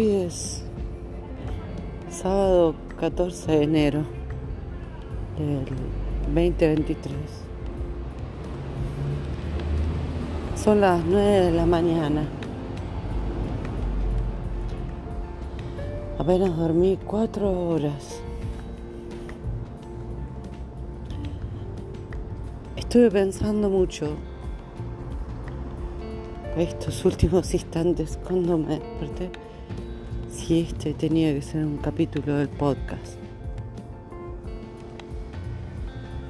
Hoy es sábado 14 de enero del 2023. Son las 9 de la mañana. Apenas dormí cuatro horas. Estuve pensando mucho estos últimos instantes cuando me desperté este tenía que ser un capítulo del podcast.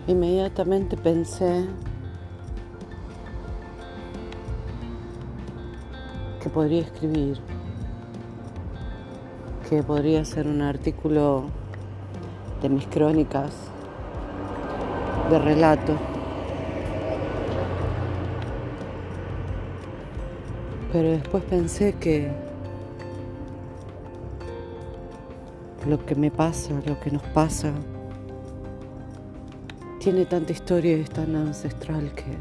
Inmediatamente pensé que podría escribir, que podría ser un artículo de mis crónicas, de relato. Pero después pensé que lo que me pasa, lo que nos pasa, tiene tanta historia y es tan ancestral que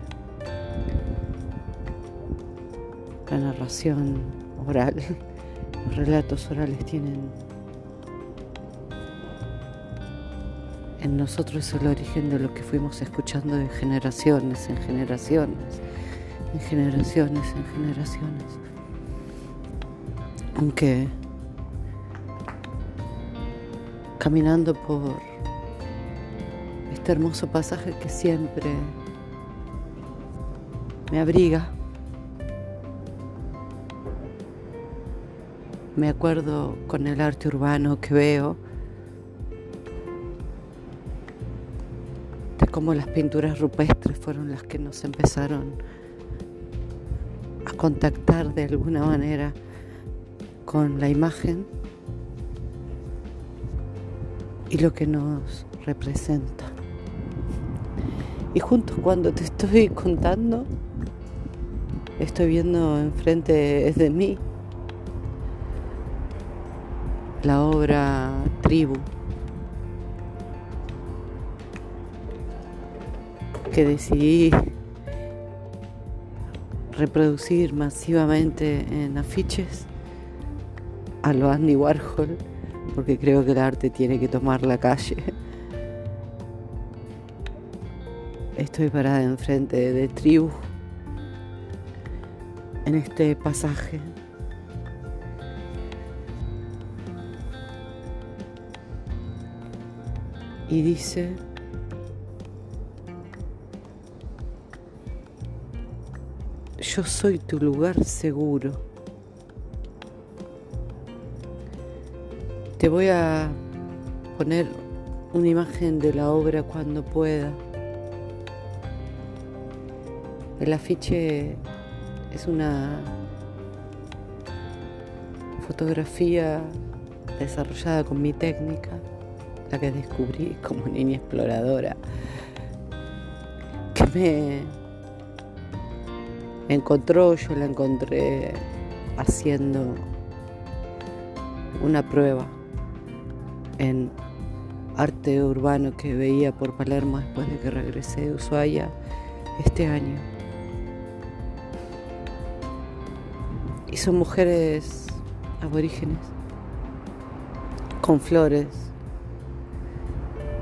la narración oral, los relatos orales tienen en nosotros el origen de lo que fuimos escuchando de generaciones en generaciones en generaciones, en generaciones. Aunque caminando por este hermoso pasaje que siempre me abriga, me acuerdo con el arte urbano que veo, de cómo las pinturas rupestres fueron las que nos empezaron a contactar de alguna manera con la imagen y lo que nos representa. Y junto cuando te estoy contando, estoy viendo enfrente de mí la obra Tribu, que decidí reproducir masivamente en afiches a lo Andy Warhol, porque creo que el arte tiene que tomar la calle. Estoy parada enfrente de tribu en este pasaje. Y dice, yo soy tu lugar seguro. Te voy a poner una imagen de la obra cuando pueda. El afiche es una fotografía desarrollada con mi técnica, la que descubrí como niña exploradora, que me encontró, yo la encontré haciendo una prueba en arte urbano que veía por Palermo después de que regresé de Ushuaia este año. Y son mujeres aborígenes con flores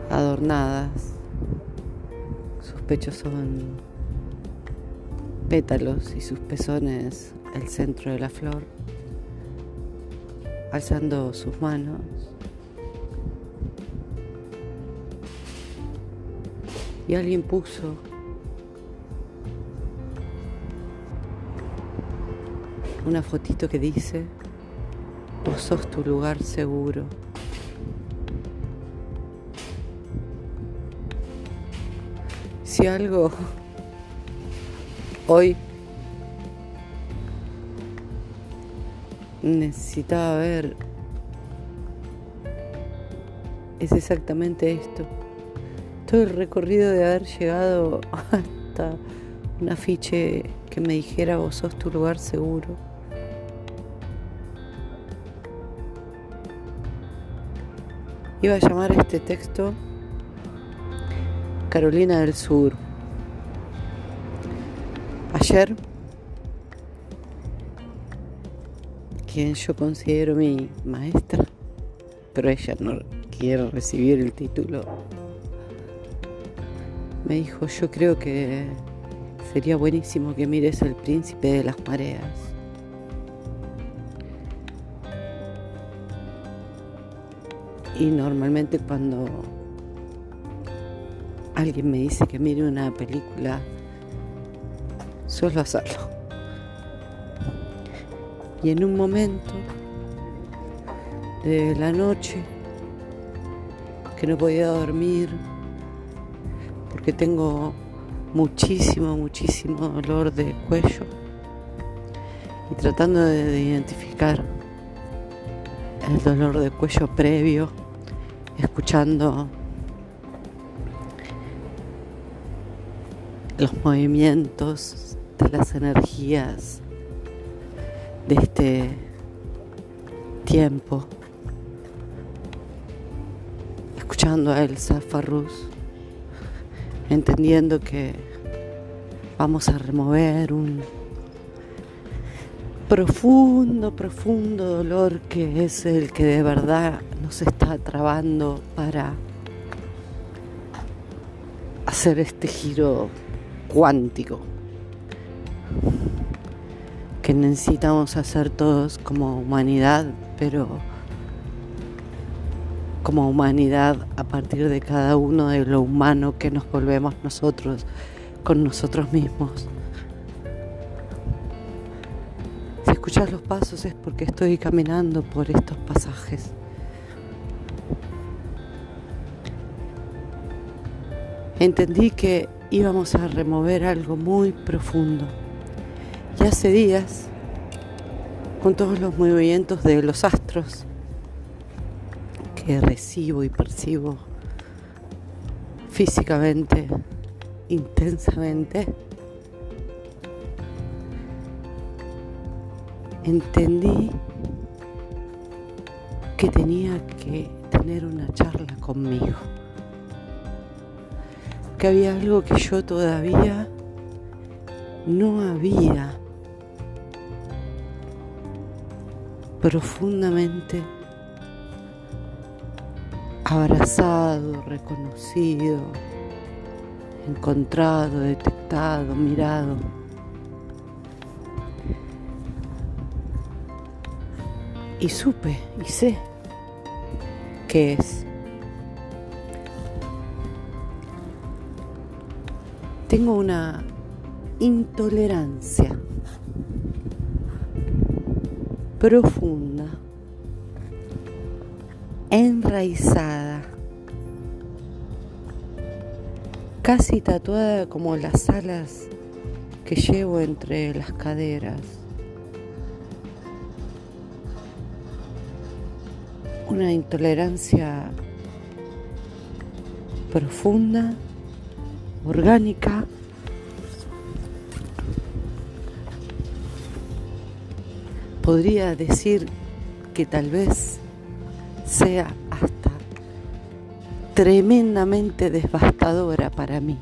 adornadas. Sus pechos son pétalos y sus pezones el centro de la flor, alzando sus manos. Y alguien puso una fotito que dice, vos sos tu lugar seguro. Si algo Hoy necesitaba ver es exactamente esto. Todo el recorrido de haber llegado hasta un afiche que me dijera vos sos tu lugar seguro. Iba a llamar este texto Carolina del Sur. Ayer quien yo considero mi maestra, pero ella no quiere recibir el título, me dijo, yo creo que sería buenísimo que mires El príncipe de las mareas. Y normalmente cuando alguien me dice que mire una película, suelo hacerlo. Y en un momento de la noche, que no podía dormir, porque tengo muchísimo, muchísimo dolor de cuello, y tratando de identificar el dolor de cuello previo, escuchando los movimientos de las energías de este tiempo, escuchando a Elsa Farrus, entendiendo que vamos a remover un profundo, profundo dolor que es el que de verdad nos está trabando para hacer este giro cuántico. Que necesitamos hacer todos como humanidad, pero como humanidad a partir de cada uno de lo humano que nos volvemos nosotros con nosotros mismos. Si escuchas los pasos es porque estoy caminando por estos pasajes. Entendí que íbamos a remover algo muy profundo. Y hace días, con todos los movimientos de los astros que recibo y percibo físicamente, intensamente, entendí que tenía que tener una charla conmigo que había algo que yo todavía no había profundamente abrazado, reconocido, encontrado, detectado, mirado. Y supe y sé qué es. Tengo una intolerancia profunda, enraizada, casi tatuada como las alas que llevo entre las caderas. Una intolerancia profunda orgánica. Podría decir que tal vez sea hasta tremendamente devastadora para mí.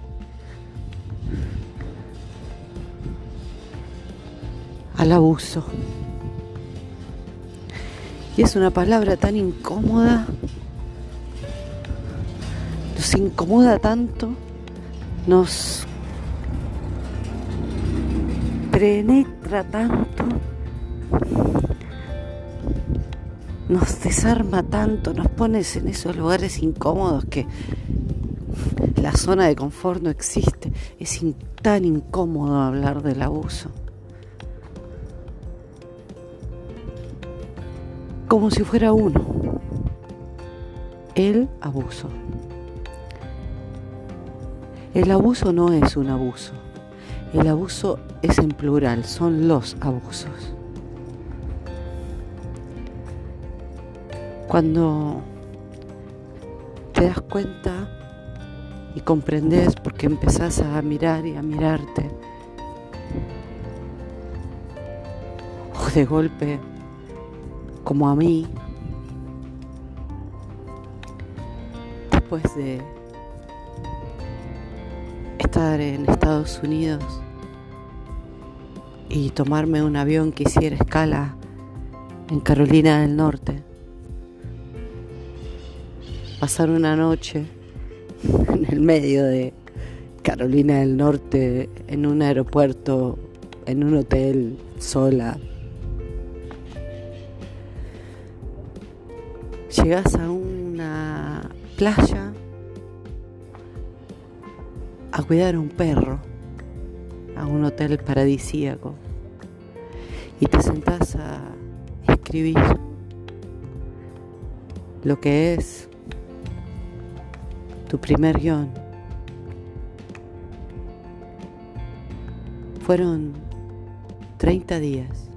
Al abuso. Y es una palabra tan incómoda, nos incomoda tanto nos penetra tanto, nos desarma tanto, nos pones en esos lugares incómodos que la zona de confort no existe. Es tan incómodo hablar del abuso. Como si fuera uno. El abuso. El abuso no es un abuso. El abuso es en plural, son los abusos. Cuando te das cuenta y comprendes porque empezás a mirar y a mirarte, o de golpe, como a mí, después de estar en Estados Unidos y tomarme un avión que hiciera escala en Carolina del Norte. Pasar una noche en el medio de Carolina del Norte, en un aeropuerto, en un hotel, sola. Llegas a una playa a cuidar a un perro, a un hotel paradisíaco, y te sentás a escribir lo que es tu primer guion. Fueron 30 días.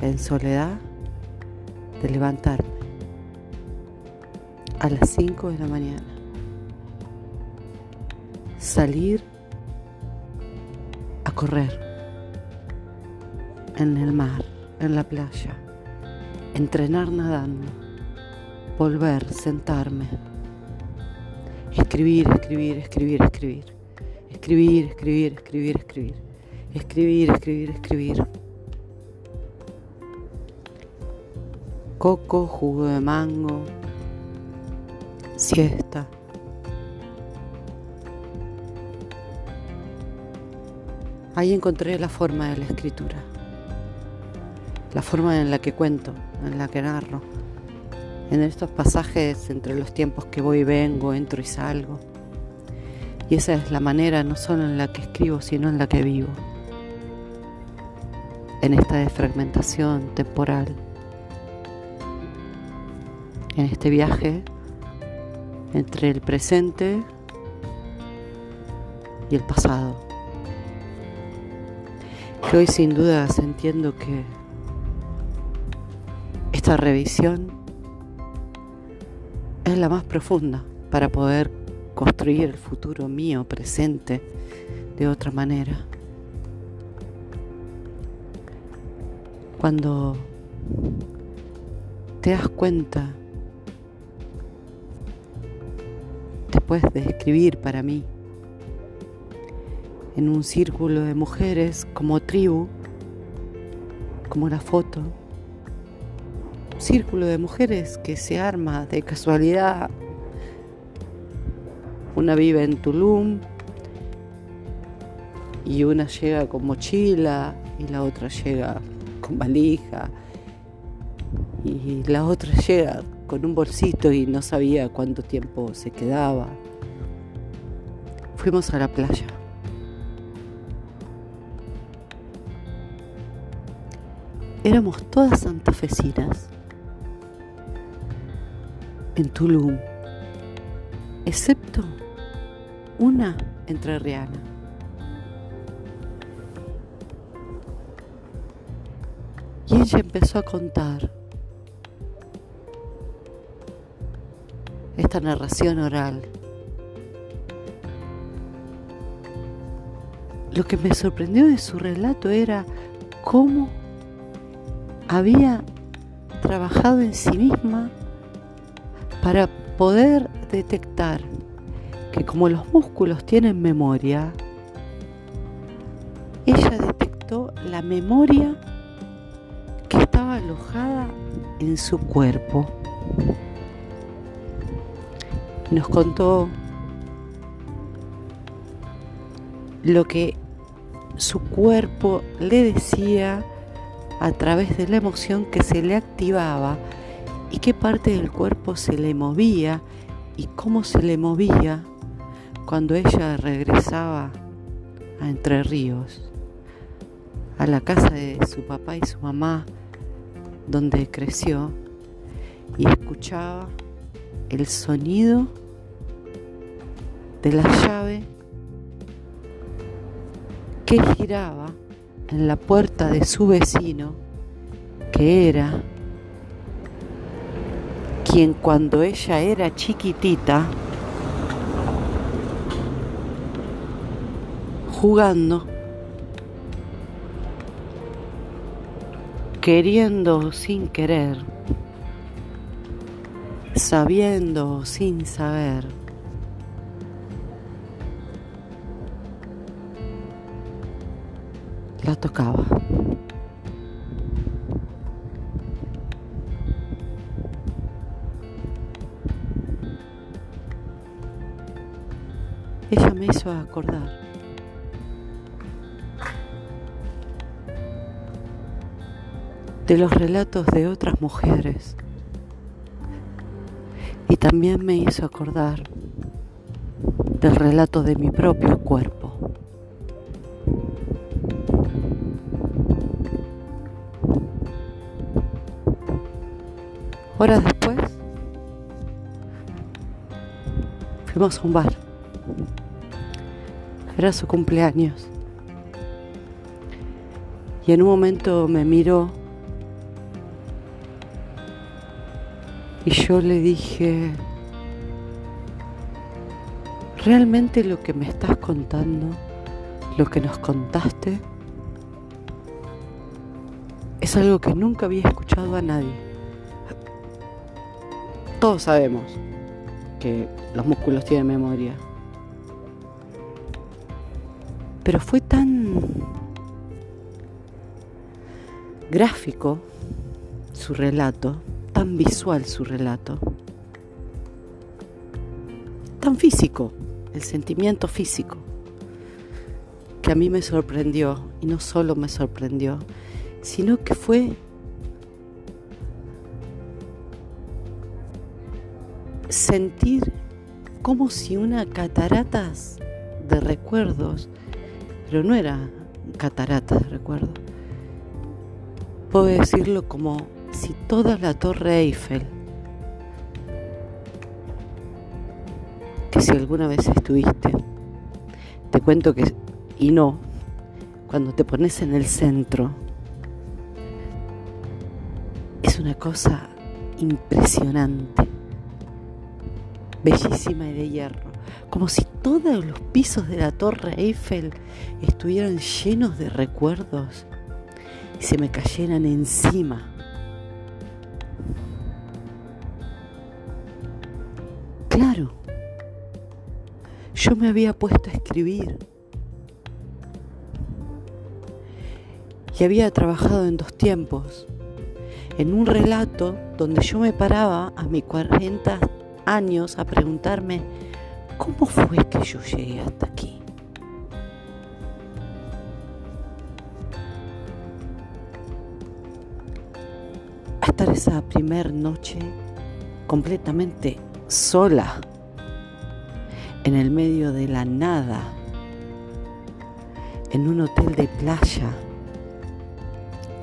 En soledad de levantarme a las 5 de la mañana, salir a correr en el mar, en la playa, entrenar nadando, volver, sentarme, escribir, escribir, escribir, escribir, escribir, escribir, escribir, escribir, escribir, escribir, escribir. Coco, jugo de mango, siesta. Ahí encontré la forma de la escritura, la forma en la que cuento, en la que narro, en estos pasajes entre los tiempos que voy y vengo, entro y salgo. Y esa es la manera no solo en la que escribo, sino en la que vivo, en esta desfragmentación temporal, en este viaje entre el presente y el pasado. Que hoy sin dudas entiendo que esta revisión es la más profunda para poder construir el futuro mío presente de otra manera. Cuando te das cuenta después de escribir para mí en un círculo de mujeres como tribu, como la foto, círculo de mujeres que se arma de casualidad. Una vive en Tulum y una llega con mochila y la otra llega con valija y la otra llega con un bolsito y no sabía cuánto tiempo se quedaba. Fuimos a la playa. Éramos todas santafesinas en Tulum, excepto una entrerriana. Y ella empezó a contar esta narración oral. Lo que me sorprendió de su relato era cómo había trabajado en sí misma para poder detectar que como los músculos tienen memoria, ella detectó la memoria que estaba alojada en su cuerpo. Nos contó lo que su cuerpo le decía a través de la emoción que se le activaba y qué parte del cuerpo se le movía y cómo se le movía cuando ella regresaba a Entre Ríos, a la casa de su papá y su mamá, donde creció, y escuchaba el sonido de la llave que giraba en la puerta de su vecino, que era quien cuando ella era chiquitita, jugando, queriendo sin querer, sabiendo sin saber, la tocaba. Ella me hizo acordar. de los relatos de otras mujeres y también me hizo acordar del relato de mi propio cuerpo. Horas después, fuimos a un bar. Era su cumpleaños. Y en un momento me miró y yo le dije, ¿realmente lo que me estás contando, lo que nos contaste, es algo que nunca había escuchado a nadie? Todos sabemos que los músculos tienen memoria. Pero fue tan gráfico su relato, tan visual su relato, tan físico, el sentimiento físico, que a mí me sorprendió, y no solo me sorprendió, sino que fue sentir como si una cataratas de recuerdos, pero no era catarata de recuerdos, puedo decirlo como si toda la torre Eiffel, que si alguna vez estuviste, te cuento que, y no, cuando te pones en el centro, es una cosa impresionante bellísima y de hierro, como si todos los pisos de la torre Eiffel estuvieran llenos de recuerdos y se me cayeran encima. Claro, yo me había puesto a escribir y había trabajado en dos tiempos, en un relato donde yo me paraba a mis 40 años a preguntarme, ¿cómo fue que yo llegué hasta aquí? A estar esa primer noche completamente sola, en el medio de la nada, en un hotel de playa,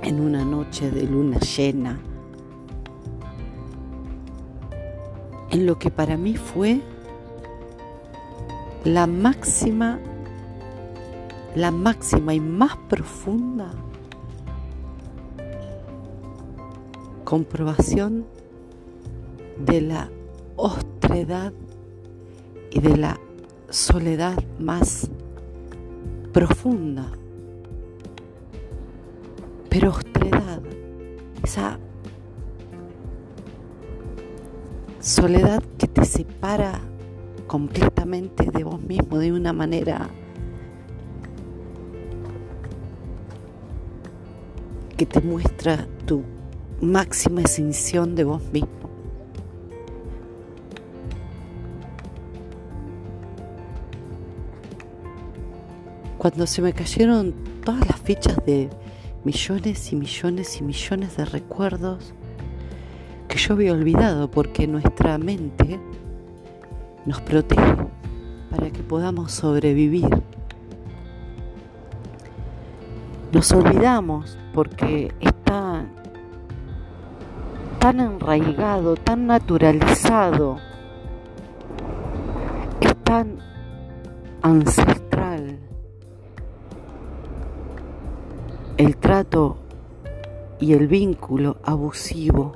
en una noche de luna llena, en lo que para mí fue la máxima, la máxima y más profunda comprobación de la ostredad y de la soledad más profunda. Pero ostredad, esa soledad que te separa completamente de vos mismo de una manera que te muestra tu máxima extinción de vos mismo. Cuando se me cayeron todas las fichas de millones y millones y millones de recuerdos, que yo había olvidado porque nuestra mente nos protege para que podamos sobrevivir. Nos olvidamos porque está tan enraigado, tan naturalizado, es tan ancestral el trato y el vínculo abusivo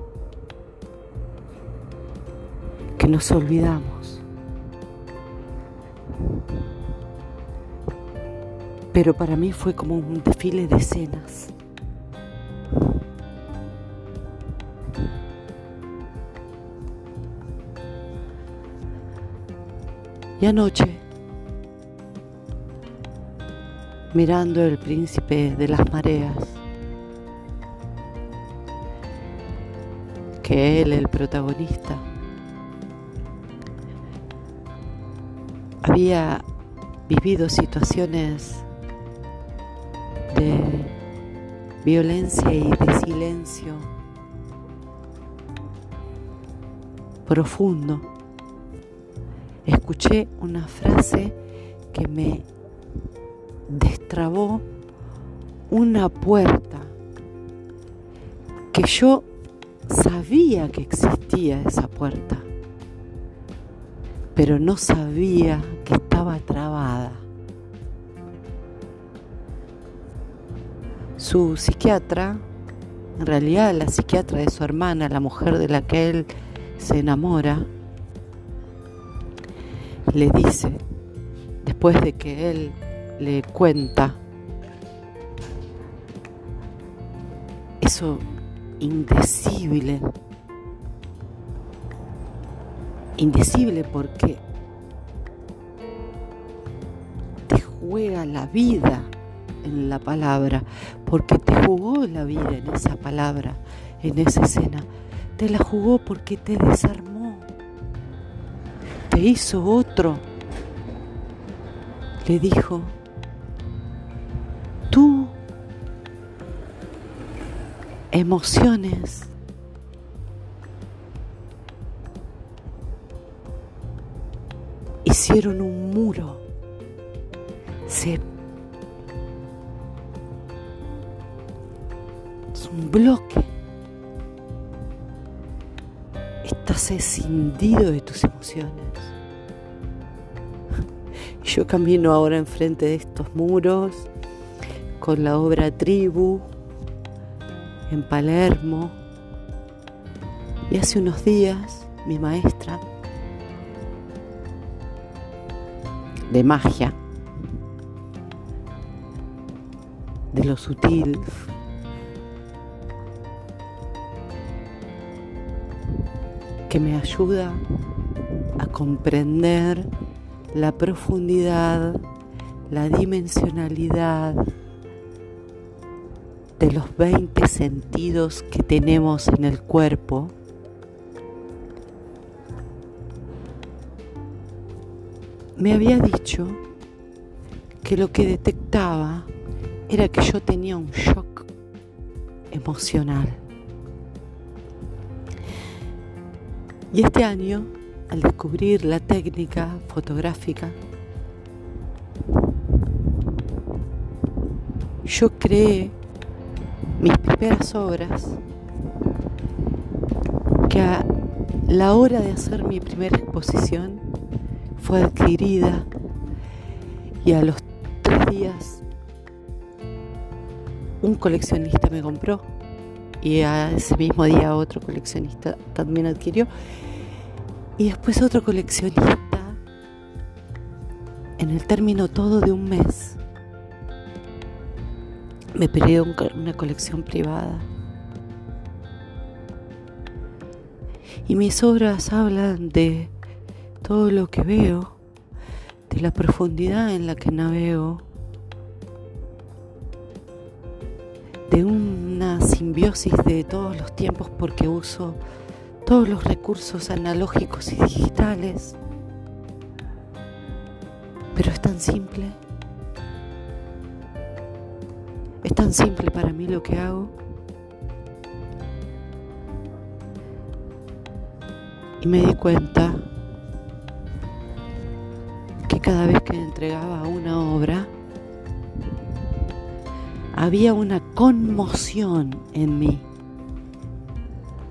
que nos olvidamos. Pero para mí fue como un desfile de escenas. Y anoche, mirando el príncipe de las mareas, que él, el protagonista, había vivido situaciones de violencia y de silencio profundo, escuché una frase que me destrabó una puerta que yo sabía que existía esa puerta, pero no sabía que estaba trabada. Su psiquiatra, en realidad la psiquiatra de su hermana, la mujer de la que él se enamora, le dice, después de que él le cuenta eso indecible, indecible porque te juega la vida en la palabra, porque te jugó la vida en esa palabra, en esa escena. Te la jugó porque te desarmó, te hizo otro. Le dijo, tú emociones hicieron un muro, se bloque. Estás escindido de tus emociones. Yo camino ahora enfrente de estos muros con la obra Tribu en Palermo. Y hace unos días mi maestra de magia, de lo sutil, que me ayuda a comprender la profundidad, la dimensionalidad, de los 20 sentidos que tenemos en el cuerpo, me había dicho que lo que detectaba era que yo tenía un shock emocional. Y este año, al descubrir la técnica fotográfica, yo creé mis primeras obras, que a la hora de hacer mi primera exposición fue adquirida y a los tres días un coleccionista me compró y ese mismo día otro coleccionista también adquirió y después otro coleccionista en el término todo de un mes me pidió una colección privada. Y mis obras hablan de todo lo que veo, de la profundidad en la que navego, de una simbiosis de todos los tiempos porque uso todos los recursos analógicos y digitales. Pero es tan simple. Es tan simple para mí lo que hago. Y me di cuenta que cada vez que entregaba una obra, había una conmoción en mí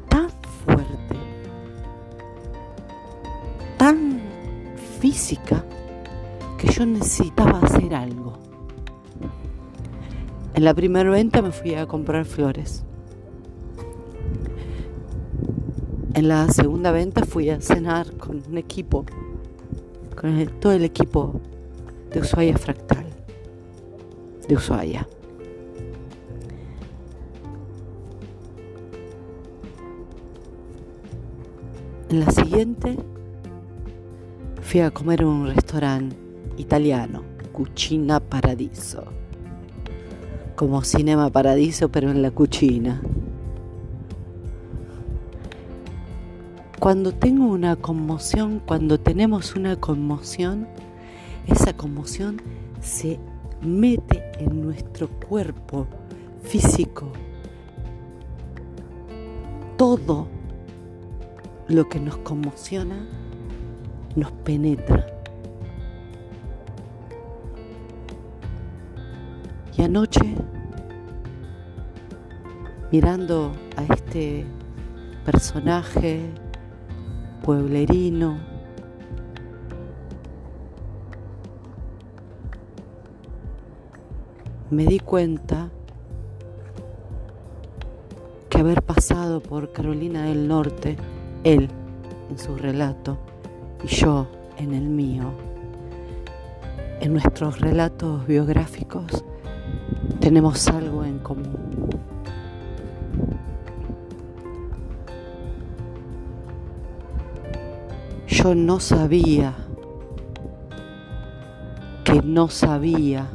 tan fuerte, tan física, que yo necesitaba hacer algo. En la primera venta me fui a comprar flores. En la segunda venta fui a cenar con un equipo, con todo el equipo de Ushuaia Fractal, de Ushuaia. En la siguiente fui a comer en un restaurante italiano, Cucina Paradiso como Cinema Paradiso, pero en la cucina. Cuando tengo una conmoción, cuando tenemos una conmoción, esa conmoción se mete en nuestro cuerpo físico. Todo lo que nos conmociona nos penetra. Y anoche, mirando a este personaje pueblerino, me di cuenta que haber pasado por Carolina del Norte, él en su relato y yo en el mío, en nuestros relatos biográficos tenemos algo en común. Yo no sabía que no sabía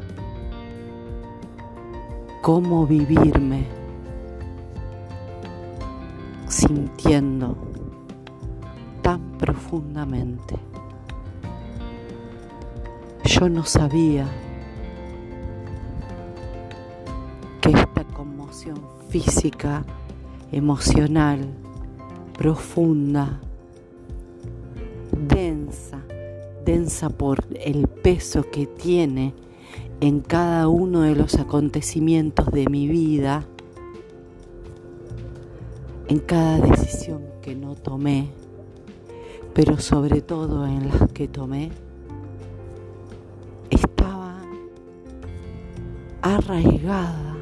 cómo vivirme sintiendo profundamente. Yo no sabía que esta conmoción física, emocional, profunda, densa, densa por el peso que tiene en cada uno de los acontecimientos de mi vida, en cada decisión que no tomé, pero sobre todo en las que tomé, estaba arraigada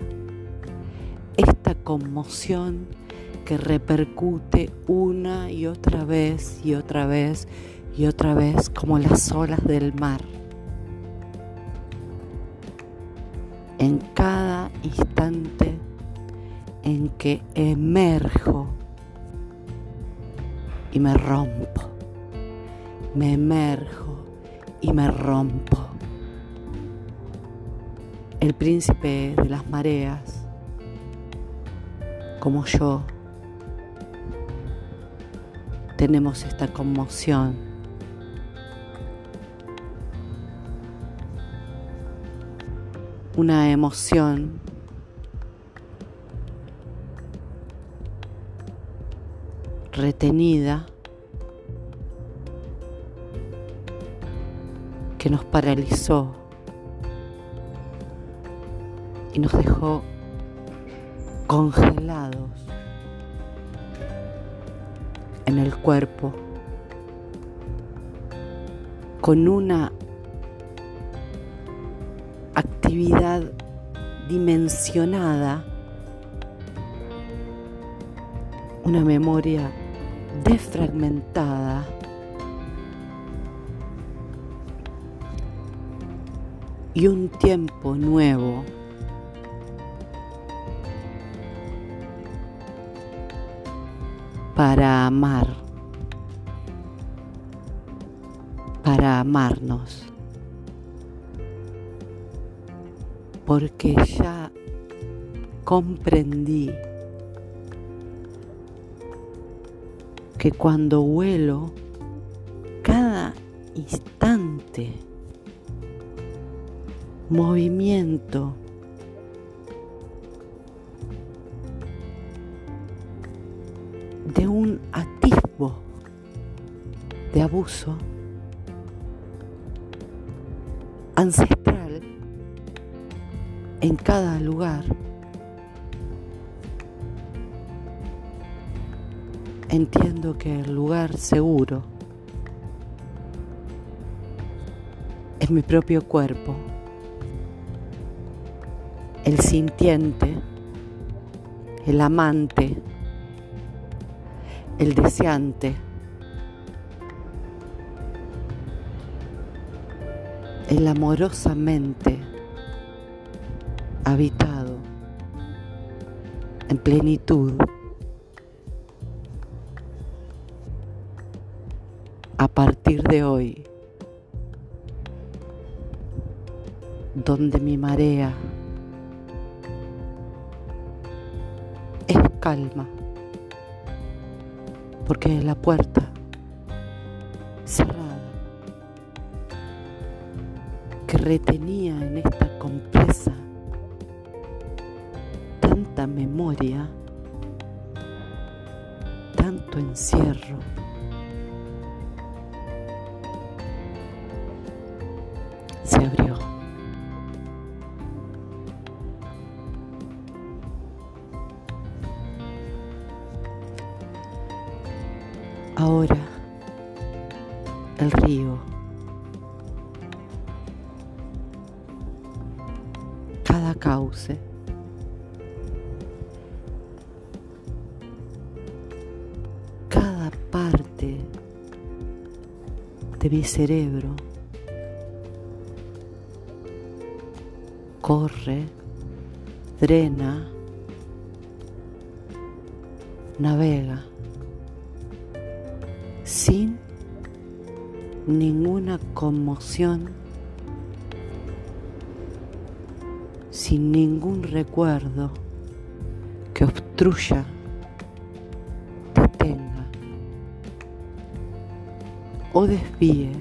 esta conmoción que repercute una y otra vez y otra vez y otra vez como las olas del mar. En cada instante en que emerjo y me rompo, me emerjo y me rompo. El príncipe de las mareas, como yo, tenemos esta conmoción. Una emoción retenida nos paralizó y nos dejó congelados en el cuerpo con una actividad dimensionada, una memoria desfragmentada, y un tiempo nuevo. Para amar, para amarnos, porque ya comprendí que cuando vuelo, cada instante, movimiento, de un atisbo de abuso ancestral en cada lugar. Entiendo que el lugar seguro es mi propio cuerpo, el sintiente, el amante, el deseante, el amorosamente habitado en plenitud. A partir de hoy, donde mi marea calma porque la puerta cerrada retenía en esta compresa tanta memoria, tanto encierro. Se abrió. Mi cerebro. Corre, drena, navega sin ninguna conmoción, sin ningún recuerdo que obstruya, o desvíe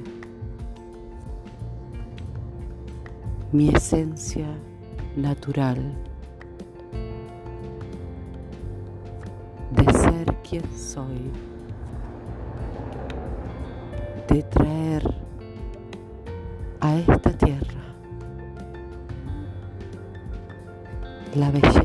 mi esencia natural de ser quien soy de traer a esta tierra la belleza